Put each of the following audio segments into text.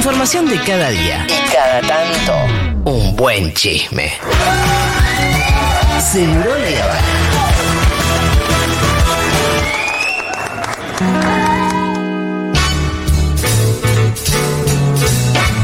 información de cada día. Y cada tanto, un buen chisme. Seguro Habana.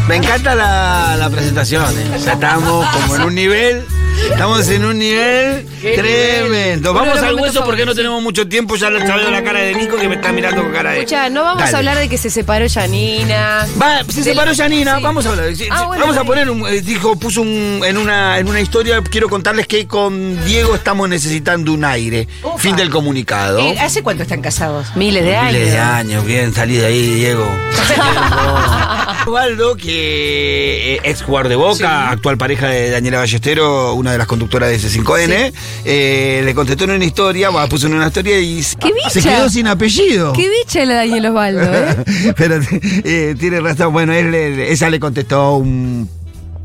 Me encanta la, la presentación. ¿eh? Ya estamos como en un nivel. Estamos en un nivel tremendo. Vamos al hueso porque no tenemos mucho tiempo. Ya le está viendo la cara de Nico que me está mirando con cara de. Escucha, no vamos Dale. a hablar de que se separó Janina. Va, se separó sí. vamos a hablar. Ah, bueno, vamos a poner un, eh, dijo, puso un, en una, en una historia, quiero contarles que con Diego estamos necesitando un aire. Ufa. Fin del comunicado. Eh, ¿Hace cuánto están casados? Miles de años. Miles de años, bien, salí de ahí, Diego. Osvaldo, que eh, ex jugador de Boca, actual pareja de Daniela Ballestero, una de las conductoras de C5N, eh, le contestó en una historia, bueno, puso en una historia y ¡Qué se quedó sin apellido. Qué bicha la Daniel Osvaldo, ¿eh? Pero eh, tiene razón. Bueno, él, ella le contestó un,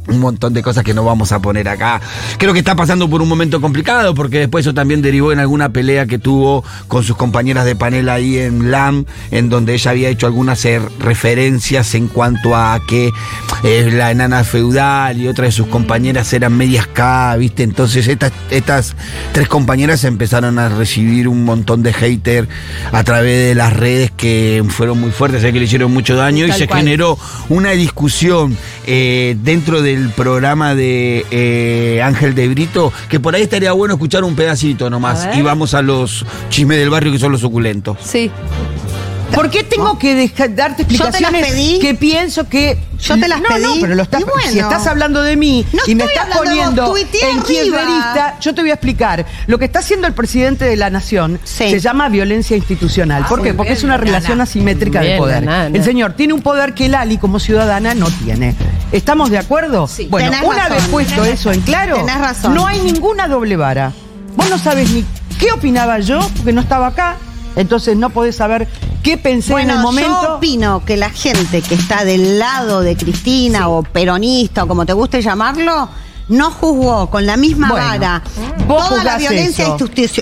un montón de cosas que no vamos a poner acá. Creo que está pasando por un momento complicado porque después eso también derivó en alguna pelea que tuvo con sus compañeras de panel ahí en LAM, en donde ella había hecho algunas eh, referencias en cuanto a que eh, la enana feudal y otra de sus compañeras eran medias K, ¿viste? Entonces estas, estas tres compañeras empezaron a recibir un montón de hater a través de las redes que fueron muy fuertes, que le hicieron mucho daño y se cual. generó una discusión eh, dentro del programa de eh, Ángel de Brito, que por ahí estaría bueno escuchar un pedacito nomás y vamos a los chismes del barrio que son los suculentos. Sí. ¿Por qué tengo que deja- darte Yo te las explicaciones pedí. que pienso que Yo te las no, pedí. No, pero lo estás, bueno. si estás hablando de mí No y me estás poniendo en kirchnerista, yo te voy a explicar. Lo que está haciendo el presidente de la nación Sí. se llama violencia institucional. ¿Por Ah, qué? muy Porque es una la relación nana. asimétrica de poder. nana. El señor tiene un poder que Lali como ciudadana no tiene. ¿Estamos de acuerdo? Sí. Bueno, Tenés una razón, vez puesto eso en claro, razón. no hay ninguna doble vara. Vos no sabes ni qué opinaba yo, porque no estaba acá. Entonces no podés saber qué pensé Bueno, en el momento. yo opino que la gente que está del lado de Cristina o peronista o como te guste llamarlo, no juzgó con la misma Bueno, vara vos toda la violencia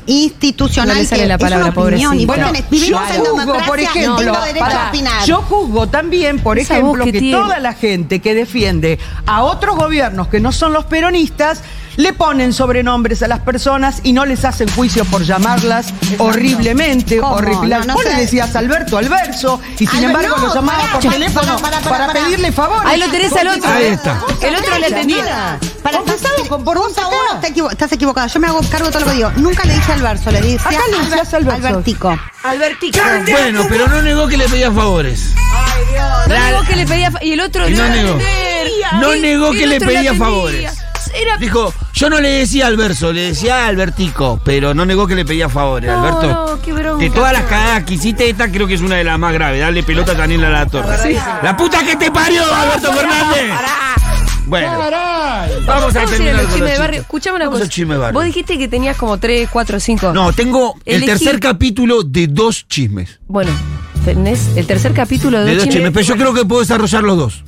institucional No le sale que la es palabra, una opinión y vos pobrecita. tenés- vivimos yo en juzgo, democracia por ejemplo, tengo derecho pará, a opinar. yo juzgo también, por Esa ejemplo, que toda la gente que defiende a otros gobiernos que no son los peronistas le ponen sobrenombres a las personas y no les hacen juicio por llamarlas horriblemente, ¿Cómo? horrible. No, no Vos sé. le decías Alberto Alverso y sin embargo no, lo llamaba por teléfono para pedirle favores. Ahí lo tenés al otro. Ahí está. El otro le entendía. Para con- por acá. uno, está equivo- estás equivocada. Yo me hago cargo de todo lo que digo. Nunca le dije al verso, le dije Acá le decías Albert- Alberto. Albertico. Albertico. Bueno, pero no negó que le pedía favores. No negó que le pedía y el otro Y no le negó. No negó que le pedía atendía. favores. Era Dijo, yo no le decía al verso, le decía a Albertico, pero no negó que le pedía favores, No, Alberto. no, qué bronca. De todas las cagadas que hiciste, esta creo que es una de las más graves. Darle pelota también a la torre. La puta que te parió, Alberto Fernández. Bueno, vamos a Vamos a terminar con chismes los de barrio. Escuchame una Vamos cosa. al chisme de barrio. Vos dijiste que tenías como 3, 4, 5. No, tengo el tercer capítulo de dos chismes. Bueno, tenés el tercer capítulo de, De dos dos chismes. chismes, pero yo creo que puedo desarrollar los dos.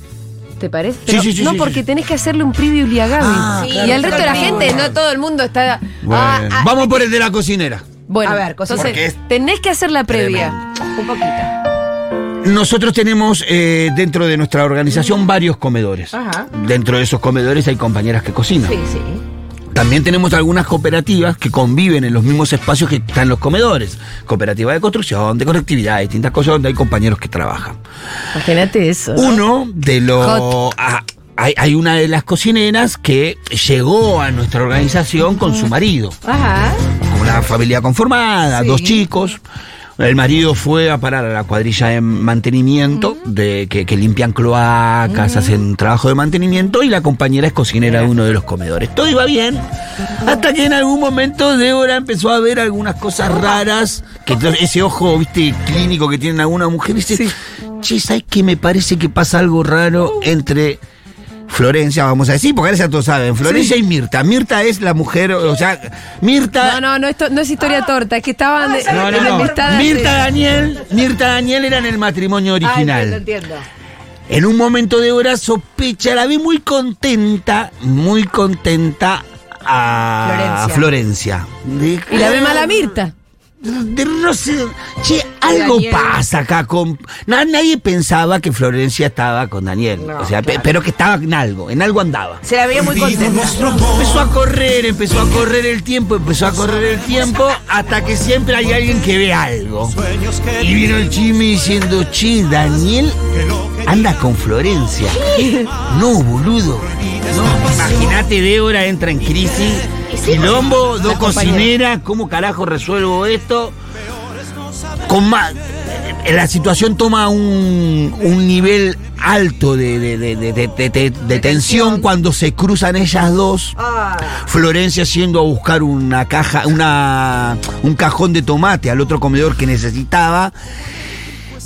¿Te parece? Sí, Pero sí, sí, no, sí, porque sí. tenés que hacerle un preview a Gaby. Ah, y claro, al resto de la gente, no todo el mundo está. Bueno, Ah, ah, vamos por el de la cocinera. bueno, A ver, entonces tenés que hacer la previa. Un poquito. Nosotros tenemos eh, dentro de nuestra organización varios comedores. Ajá. Dentro de esos comedores hay compañeras que cocinan. Sí, sí. También tenemos algunas cooperativas que conviven en los mismos espacios que están los comedores. Cooperativa de construcción, de conectividad, distintas cosas donde hay compañeros que trabajan. Imagínate eso. Uno de los... Ah, hay, hay una de las cocineras que llegó a nuestra organización con su marido. Ajá. Una familia conformada, Sí. dos chicos. El marido fue a parar a la cuadrilla de mantenimiento, de que, que limpian cloacas, hacen trabajo de mantenimiento y la compañera es cocinera de uno de los comedores. Todo iba bien, hasta que en algún momento Débora empezó a ver algunas cosas raras, que ese ojo, viste, clínico que tienen algunas mujeres, dice, che, ¿sabes qué? Me parece que pasa algo raro entre... Florencia, vamos a decir, porque ahora ya todos saben, Florencia y Mirta. Mirta es la mujer, o sea, Mirta... No, no, no, esto no es historia torta, es que estaban de, No, no, no. Mirta Daniel, Mirta Daniel era en el matrimonio Ay, original. entiendo, entiendo. En un momento de hora sospecha, la vi muy contenta, muy contenta a Florencia. Florencia. Y la ve mala Mirta. de no sé, che, algo Daniel. pasa acá con. na- nadie pensaba que Florencia estaba con Daniel. o sea, pe- pero que estaba en algo, en algo andaba. Se la veía muy contenta. Empezó a correr, empezó a correr el tiempo, empezó a correr el tiempo, hasta que siempre hay alguien que ve algo. Y vino el chisme diciendo, che, Daniel anda con Florencia. No, boludo. No, imagínate, Débora entra en crisis. Quilombo, dos cocineras, ¿cómo carajo resuelvo esto? Con más. eh, La situación toma un, un nivel alto de, de- de- de- tensión cuando se cruzan ellas dos. Ah, Florencia yendo a buscar una caja, una, un cajón de tomate al otro comedor que necesitaba.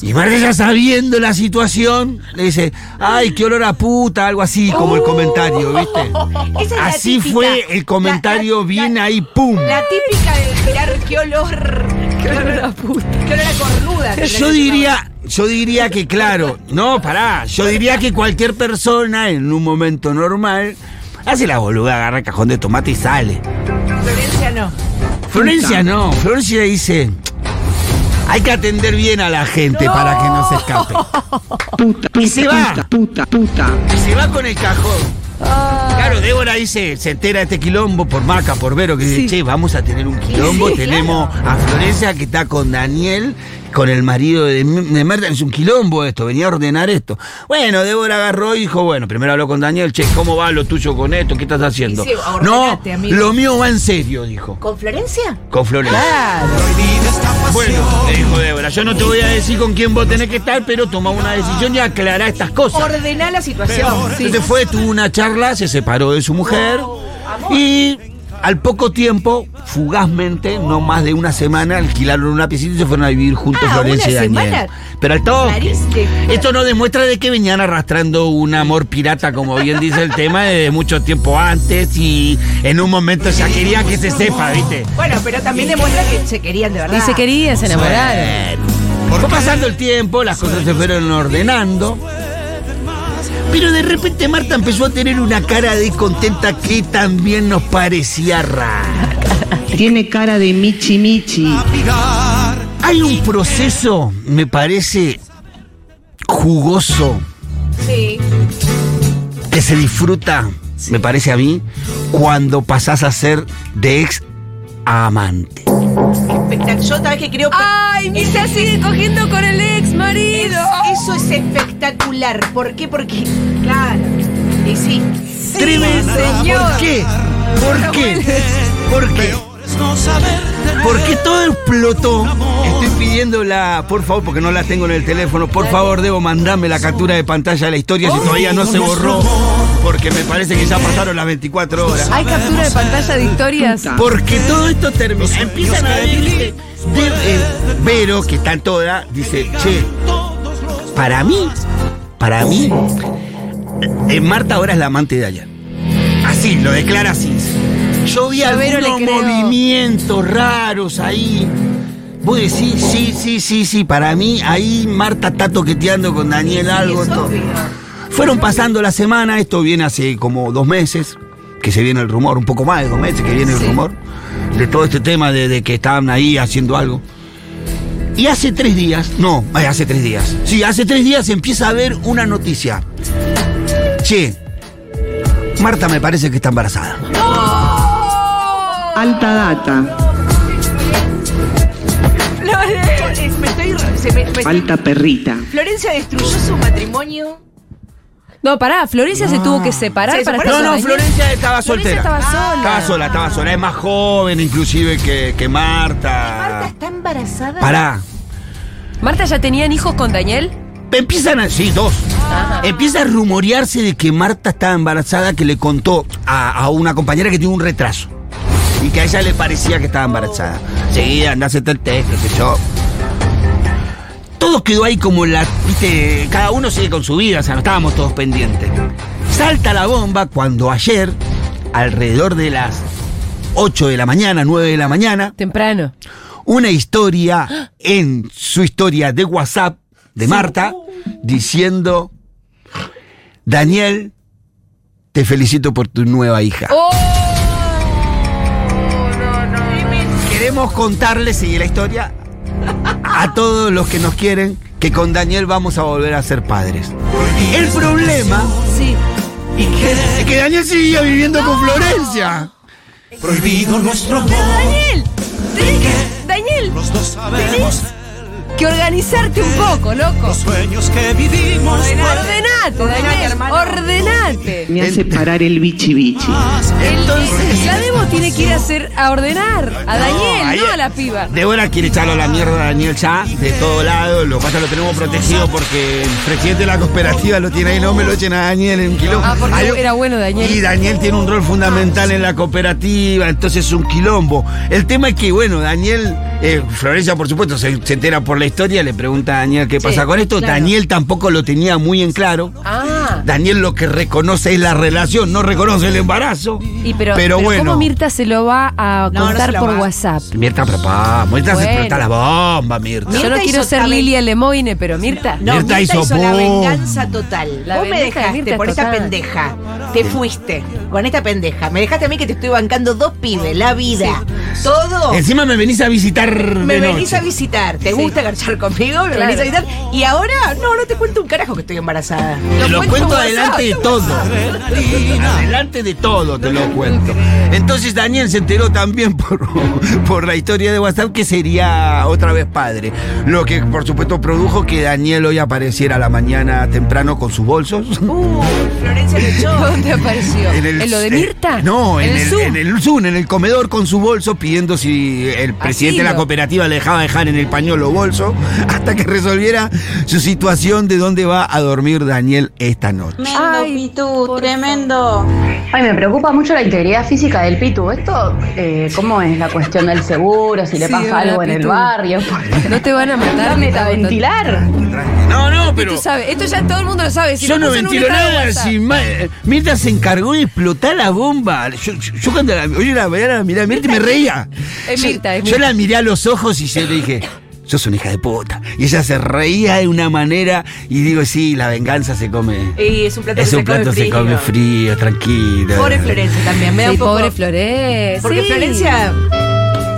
Y Marta ya sabiendo la situación, le dice, ay, qué olor a puta, algo así como el comentario, ¿viste? es Así típica. fue el comentario, La- la- bien ahí, ¡pum! La típica de mirar qué olor. Qué olor a puta. Qué olor a cornuda. Yo diría, yo diría que claro, no, pará, yo diría que cualquier persona en un momento normal hace la boluda, agarra el cajón de tomate y sale. Florencia no. Florencia no, Florencia dice, hay que atender bien a la gente para que no se escape. y se va, y se va con el cajón. Claro, Débora dice, se entera de este quilombo por Maca, por Vero, que dice, che, vamos a tener un quilombo. Tenemos a Florencia que está con Daniel, con el marido de, de Merta. Es un quilombo esto, venía a ordenar esto. Bueno, Débora agarró y dijo, bueno, primero habló con Daniel, che, ¿cómo va lo tuyo con esto? ¿Qué estás haciendo? Sí, no, amigo. lo mío va en serio, dijo. ¿Con Florencia? Con Florencia. Claro. Bueno, le dijo Débora, yo no te voy a decir con quién vos tenés que estar, pero toma una decisión y aclará estas cosas. Ordená la situación. Entonces fue, tuvo una charla, se separó de su mujer y al poco tiempo, fugazmente, no más de una semana, alquilaron una piscina y se fueron a vivir juntos Ah, Florencia y ¿una Daniel. semana? Pero al toque. Clarísimo. Esto no demuestra de que venían arrastrando un amor pirata, como bien dice el tema, desde mucho tiempo antes y en un momento ya quería que se sepa, ¿viste? Bueno, pero también demuestra que se querían de verdad. Y se quería, se enamoraron. Fue pasando el tiempo, las cosas se fueron ordenando. Pero de repente Marta empezó a tener una cara de contenta que también nos parecía rara. Tiene cara de michi michi. Hay un proceso, me parece, jugoso, Sí. que se disfruta, me parece a mí, cuando pasás a ser de ex a amante. Espectac- Yo vez que creo que. ¡Ay, Misa sigue cogiendo con el ex Es- marido! eso es espectacular. ¿Por qué? Porque. Claro. Y sí. Tremendo. señor. ¿Por qué? ¿Por qué? ¿Por qué? Porque todo explotó. Estoy pidiendo la, por favor, porque no la tengo en el teléfono. Por favor, debo mandarme la captura de pantalla de la historia si todavía no se borró. Porque me parece que ya pasaron las 24 horas. ¿Hay captura de pantalla de historias? Porque todo esto termina. Empiezan a ver, ¿viste? De- eh, Vero, que está toda, dice, che, para mí, para mí, eh, Marta ahora es la amante de ayer. Así, lo declara así. Yo vi A Vero le algunos movimientos raros ahí. Vos decís, sí, sí, sí, sí, para mí ahí Marta está toqueteando con Daniel algo. todo. Fueron pasando la semana, esto viene hace como dos meses, que se viene el rumor, un poco más de dos meses que viene el rumor, de todo este tema de, de que estaban ahí haciendo algo. Y hace tres días, no, hace tres días, sí, hace tres días empieza a haber una noticia. Che, Marta me parece que está embarazada. Alta data. No, es- me estoy. se me- me estoy- Falta perrita. Florencia destruyó su matrimonio. No, pará, Florencia se tuvo que separar Se para No, no. Florencia estaba Florencia soltera. estaba sola. Estaba sola, estaba sola. Es más joven inclusive que, que Marta. Marta está embarazada. Pará. ¿Marta ya tenían hijos con Daniel? Empiezan a. Sí, dos. Empieza a rumorearse de que Marta estaba embarazada, que le contó a, a una compañera que tiene un retraso. Y que a ella le parecía que estaba embarazada. Sí, anda a hacerte el test, qué sé yo. Todo quedó ahí como la. Viste, cada uno sigue con su vida, o sea, no estábamos todos pendientes. Salta la bomba cuando ayer, alrededor de las 8 de la mañana, 9 de la mañana, Temprano. una historia en su historia de WhatsApp de Marta diciendo, Daniel, te felicito por tu nueva hija. ¡Oh! Queremos contarles, sigue la historia, a todos los que nos quieren, que con Daniel vamos a volver a ser padres. El problema Sí. es que Daniel seguía viviendo con Florencia. Prohibido nuestro amor. Daniel, Daniel, Los dos sabemos que organizarte un poco, loco. los sueños que vivimos. Ordenate, Daniel, hermano. ordenate. Me hace parar el bichi bichi. Entonces, la demo tiene que ir a hacer a ordenar a Daniel, ahí- no a la piba. Débora quiere echarlo a la mierda a Daniel ya, de todo lado. Lo que pasa es que lo tenemos protegido porque el presidente de la cooperativa lo tiene ahí. No me lo echen a Daniel en un quilombo. Ah, porque Hay- era bueno Daniel. Y Daniel tiene un rol fundamental en la cooperativa, entonces es un quilombo. El tema es que, bueno, Daniel, eh, Florencia, por supuesto, se, se entera por la historia, le pregunta a Daniel qué pasa con esto. claro. Daniel tampoco lo tenía muy en claro. Ah. Daniel lo que reconoce es la relación, no reconoce el embarazo. Y pero, Pero pero bueno. ¿cómo Mirta se lo va a No, no contar se lo por va. WhatsApp? Mirta, papá, Mirta se Bueno. explota la bomba, Mirta. Yo no quiero ser Lilia Lemoine, pero Mirta. No, Mirta Mirta, hizo hizo, la venganza total. La Vos me de dejaste Mirta por esta total. pendeja. Te fuiste con esta pendeja. Me dejaste a mí que te estoy bancando dos pibes, la vida. Todo. Encima me venís a visitar Me de venís noche. a visitar. ¿Te gusta garchar conmigo? Me Claro. venís a visitar. Y ahora, no, no te cuento un carajo que estoy embarazada. Te lo cuento cuento por adelante de todo. Adelante de todo te lo cuento. Entonces Daniel se enteró también por, por la historia de WhatsApp que sería otra vez padre. Lo que por supuesto produjo que Daniel hoy apareciera a la mañana temprano con sus bolsos. Uh, Florencia lo echó. ¿Dónde apareció? ¿En, lo de eh, Mirta? no, en, el, el, Zoom? en el Zoom, en el comedor con su bolso, pidiendo si el presidente de la cooperativa le dejaba dejar en el pañuelo bolso, hasta que resolviera su situación de dónde va a dormir Daniel esta noche. Tremendo, Ay, Pitu, tremendo. Ay, me preocupa mucho la integridad física del Pitu. ¿Esto eh, cómo es la cuestión del seguro? Si le Sí, pasa hola, algo en el Pitu. barrio. Porque No te van a matar. A ventilar. No, no, pero. Esto ya todo el mundo lo sabe. Si Yo lo no puso en un ventilo estado de nada. WhatsApp. Si ma- eh, Mirta se encargó de explotar la bomba. Yo, yo- yo cuando la oye la mañana la miré a Mirta y me reía. Es Yo- Mirta, es Yo Mirta. la miré a los ojos y yo le dije. Sos una hija de puta. Y ella se reía de una manera y digo, sí, la venganza se come. Y es un plato Es que un se come plato se frío. come frío, tranquilo. Pobre Florencia también. Me da Sí, un poco. pobre Florencia. Porque sí. Florencia.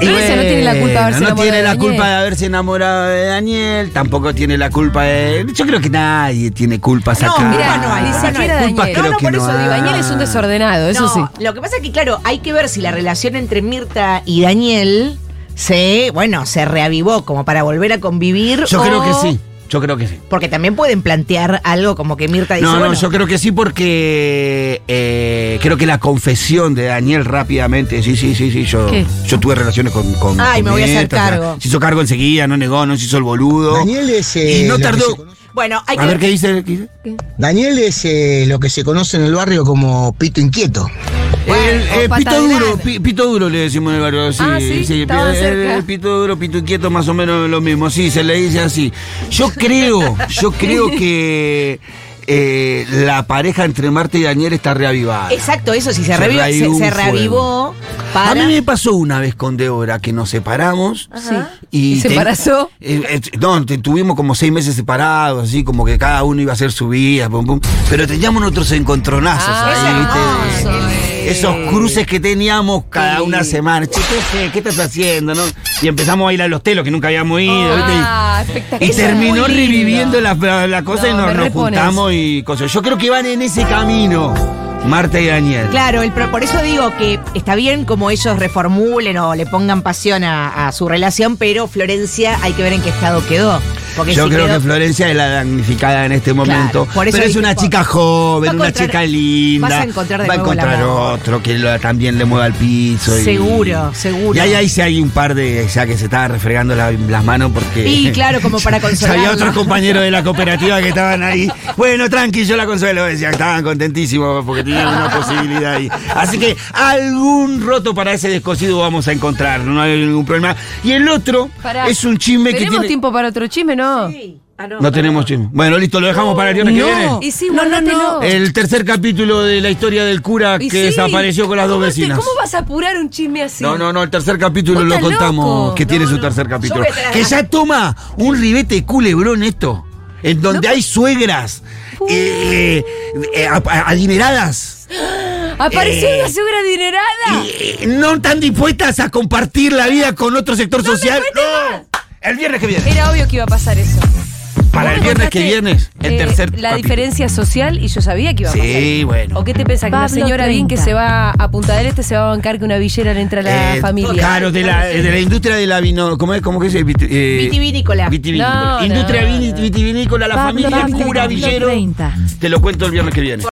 Y Florencia no tiene la culpa de haberse No enamorado tiene de la Daniel. culpa de haberse enamorado de Daniel, tampoco tiene la culpa de. Yo creo que nadie tiene culpas No, acá. mira, no hay, culpa no hay. Culpas creo No, no, que por no eso digo, hay. Daniel es un desordenado, eso no, sí. lo que pasa es que, claro, hay que ver si la relación entre Mirta y Daniel se, bueno, se reavivó como para volver a convivir. Yo creo que sí. Yo creo que sí. Porque también pueden plantear algo como que Mirta dice, No, no, bueno, yo creo que sí porque eh, creo que la confesión de Daniel rápidamente, sí, sí, sí, sí, yo, ¿Qué? yo tuve relaciones con, con Ay, con me voy a hacer Mirta, o sea, cargo. se hizo cargo enseguida, no negó, no se hizo el boludo. Daniel es. eh, y no lo que tardó. bueno, hay A que ver qué dice. qué dice? Daniel es eh, lo que se conoce en el barrio como pito inquieto. El, eh, pito duro, pi- pito duro le decimos en el barrio. Sí, Ah, ¿sí? Estaban el- pito duro, pito inquieto, más o menos lo mismo. Sí, se le dice así. Yo creo, yo creo que eh, la pareja entre Marta y Daniel está reavivada. Exacto, eso sí, se, Se se, se reavivó para... A mí me pasó una vez con Débora que nos separamos. Sí. Y, ¿Y se embarazó? eh, eh, no, te- tuvimos como seis meses separados, así como que cada uno iba a hacer su vida, pum, pum. pero teníamos otros encontronazos Ah, ahí, es ¿viste? Eh. Esos cruces que teníamos cada una semana. Che, ¿qué? ¿Qué estás haciendo? no? Y empezamos a ir a los telos que nunca habíamos ido. Y- Ah, espectacular. y terminó reviviendo la, la- la cosa y No, nos, nos juntamos y cosas. Yo creo que van en ese camino, Marta y Daniel. Claro, el por eso digo que está bien como ellos reformulen o le pongan pasión a, a su relación, pero Florencia hay que ver en qué estado quedó. Porque Yo si creo quedó- que Florencia es la damnificada en este momento. por eso pero es una chica joven, una chica linda. vas a encontrar de Va a encontrar otro que lo- también le mueva al piso. y- Seguro, seguro. Y ahí, ahí sí hay un par de ya que se estaban refregando la- las manos porque. Y claro, como para Ya Había otros compañeros de la cooperativa que estaban ahí. Bueno, tranqui, yo la consuelo. Decía, estaban contentísimos porque tenían una posibilidad ahí. Así que algún roto para ese descosido vamos a encontrar. No hay ningún problema. Y el otro Pará. es un chisme que ¿Tenemos tiene. tiempo para otro chisme, no? Ah, No tenemos chisme. Bueno, listo, lo dejamos para el viernes que viene. Y sí, guárdatelo. El tercer capítulo de la historia del cura Y que sí. desapareció con las dos ¿Cómo te- vecinas. ¿Cómo vas a apurar un chisme así? No, no, no, el tercer capítulo lo contamos, loco. que tiene No, su no. tercer capítulo. Que ya toma un ribete culebrón esto, en donde hay suegras eh, eh, a- adineradas. Apareció Eh, una señora adinerada. eh, no tan dispuestas a compartir la vida con otro sector social. No, el viernes que viene. Era obvio que iba a pasar eso. Para el viernes que viene, el eh, tercer La capítulo. diferencia social y yo sabía que iba a pasar. Sí, bueno. ¿O qué te pensás? Que una Pablo señora bien que 30. se va a Punta del Este se va a bancar que una villera le entra a la Eh, familia. Claro, de la, de la industria de la vino. ¿Cómo es? ¿Cómo que es? Viti- eh, Vitivinícola. Vitivinícola. No, no, industria no, vitivinícola, la Pablo familia Pablo cura, villero. 30. Te lo cuento el viernes que viene.